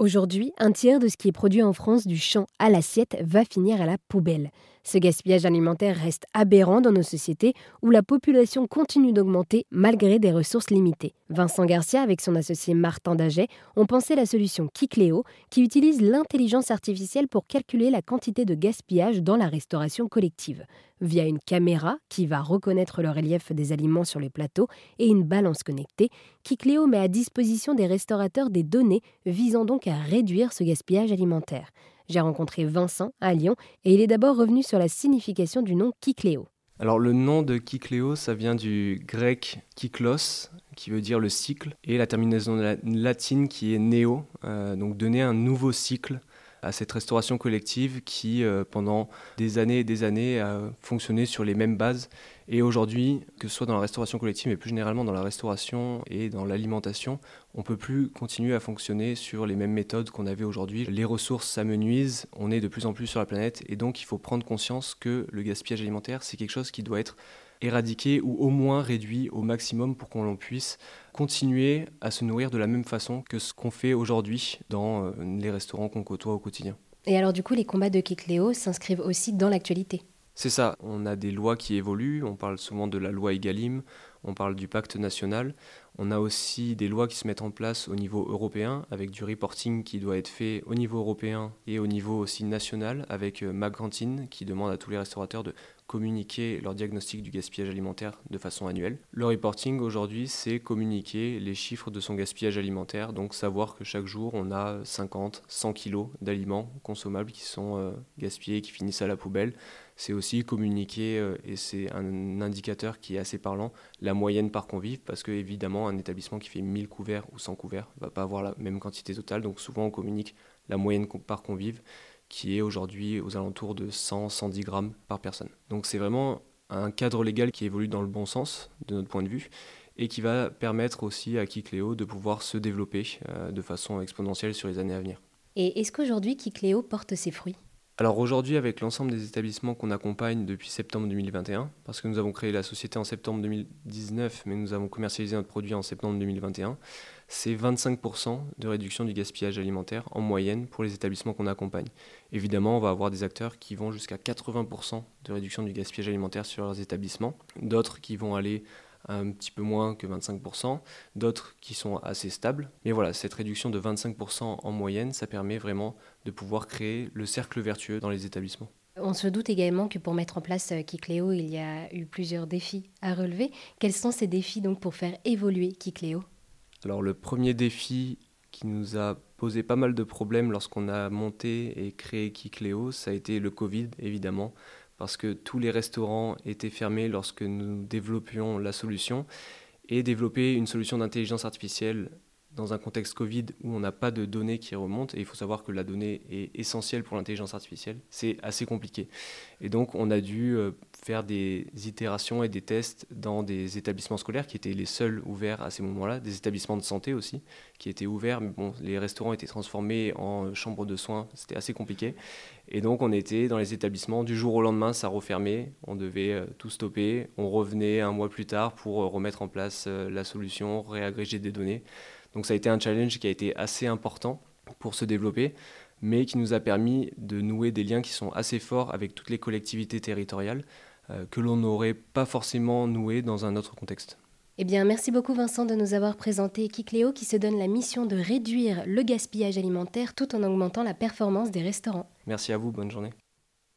Aujourd'hui, un tiers de ce qui est produit en France du champ à l'assiette va finir à la poubelle. Ce gaspillage alimentaire reste aberrant dans nos sociétés où la population continue d'augmenter malgré des ressources limitées. Vincent Garcia, avec son associé Martin Daget, ont pensé la solution Kikléo, qui utilise l'intelligence artificielle pour calculer la quantité de gaspillage dans la restauration collective. Via une caméra qui va reconnaître le relief des aliments sur les plateaux et une balance connectée, Kikléo met à disposition des restaurateurs des données visant donc à réduire ce gaspillage alimentaire. J'ai rencontré Vincent à Lyon et il est d'abord revenu sur la signification du nom Kikléo. Alors le nom de Kikléo, ça vient du grec kiklos, qui veut dire le cycle, et la terminaison latine qui est néo, euh, donc donner un nouveau cycle à cette restauration collective qui, euh, pendant des années et des années, a fonctionné sur les mêmes bases. Et aujourd'hui, que ce soit dans la restauration collective, mais plus généralement dans la restauration et dans l'alimentation, on ne peut plus continuer à fonctionner sur les mêmes méthodes qu'on avait aujourd'hui. Les ressources s'amenuisent, on est de plus en plus sur la planète, et donc il faut prendre conscience que le gaspillage alimentaire, c'est quelque chose qui doit être éradiqué ou au moins réduit au maximum pour qu'on puisse continuer à se nourrir de la même façon que ce qu'on fait aujourd'hui dans euh, les restaurants qu'on côtoie au quotidien. Et alors du coup, les combats de Kikléo s'inscrivent aussi dans l'actualité? C'est ça, on a des lois qui évoluent, on parle souvent de la loi Egalim, on parle du pacte national, on a aussi des lois qui se mettent en place au niveau européen, avec du reporting qui doit être fait au niveau européen et au niveau aussi national, avec euh, McGrantin qui demande à tous les restaurateurs de communiquer leur diagnostic du gaspillage alimentaire de façon annuelle. Le reporting aujourd'hui, c'est communiquer les chiffres de son gaspillage alimentaire, donc savoir que chaque jour, on a 50, 100 kilos d'aliments consommables qui sont euh, gaspillés, qui finissent à la poubelle. C'est aussi communiquer, euh, et c'est un indicateur qui est assez parlant, la moyenne par convive, parce que évidemment, un établissement qui fait 1000 couverts ou 100 couverts ne va pas avoir la même quantité totale, donc souvent on communique la moyenne par convive qui est aujourd'hui aux alentours de 100-110 grammes par personne. Donc c'est vraiment un cadre légal qui évolue dans le bon sens de notre point de vue et qui va permettre aussi à Kikléo de pouvoir se développer euh, de façon exponentielle sur les années à venir. Et est-ce qu'aujourd'hui Kikléo porte ses fruits? Alors aujourd'hui, avec l'ensemble des établissements qu'on accompagne depuis septembre 2021, parce que nous avons créé la société en septembre 2019, mais nous avons commercialisé notre produit en septembre 2021, c'est 25% de réduction du gaspillage alimentaire en moyenne pour les établissements qu'on accompagne. Évidemment, on va avoir des acteurs qui vont jusqu'à 80% de réduction du gaspillage alimentaire sur leurs établissements, d'autres qui vont aller un petit peu moins que 25%, d'autres qui sont assez stables. Mais voilà, cette réduction de 25% en moyenne, ça permet vraiment de pouvoir créer le cercle vertueux dans les établissements. On se doute également que pour mettre en place euh, Kikléo, il y a eu plusieurs défis à relever. Quels sont ces défis donc pour faire évoluer Kikléo? Alors le premier défi qui nous a posé pas mal de problèmes lorsqu'on a monté et créé Kikléo, ça a été le Covid évidemment parce que tous les restaurants étaient fermés lorsque nous développions la solution. Et développer une solution d'intelligence artificielle dans un contexte Covid où on n'a pas de données qui remontent, et il faut savoir que la donnée est essentielle pour l'intelligence artificielle, c'est assez compliqué. Et donc on a dû euh, faire des itérations et des tests dans des établissements scolaires qui étaient les seuls ouverts à ces moments-là, des établissements de santé aussi qui étaient ouverts, mais bon, les restaurants étaient transformés en chambres de soins, c'était assez compliqué. Et donc on était dans les établissements, du jour au lendemain ça refermait, on devait euh, tout stopper, on revenait un mois plus tard pour euh, remettre en place la solution, réagréger des données. Donc ça a été un challenge qui a été assez important pour se développer, mais qui nous a permis de nouer des liens qui sont assez forts avec toutes les collectivités territoriales euh, que l'on n'aurait pas forcément noué dans un autre contexte. Eh bien, merci beaucoup Vincent de nous avoir présenté Kikléo qui se donne la mission de réduire le gaspillage alimentaire tout en augmentant la performance des restaurants. Merci à vous, bonne journée.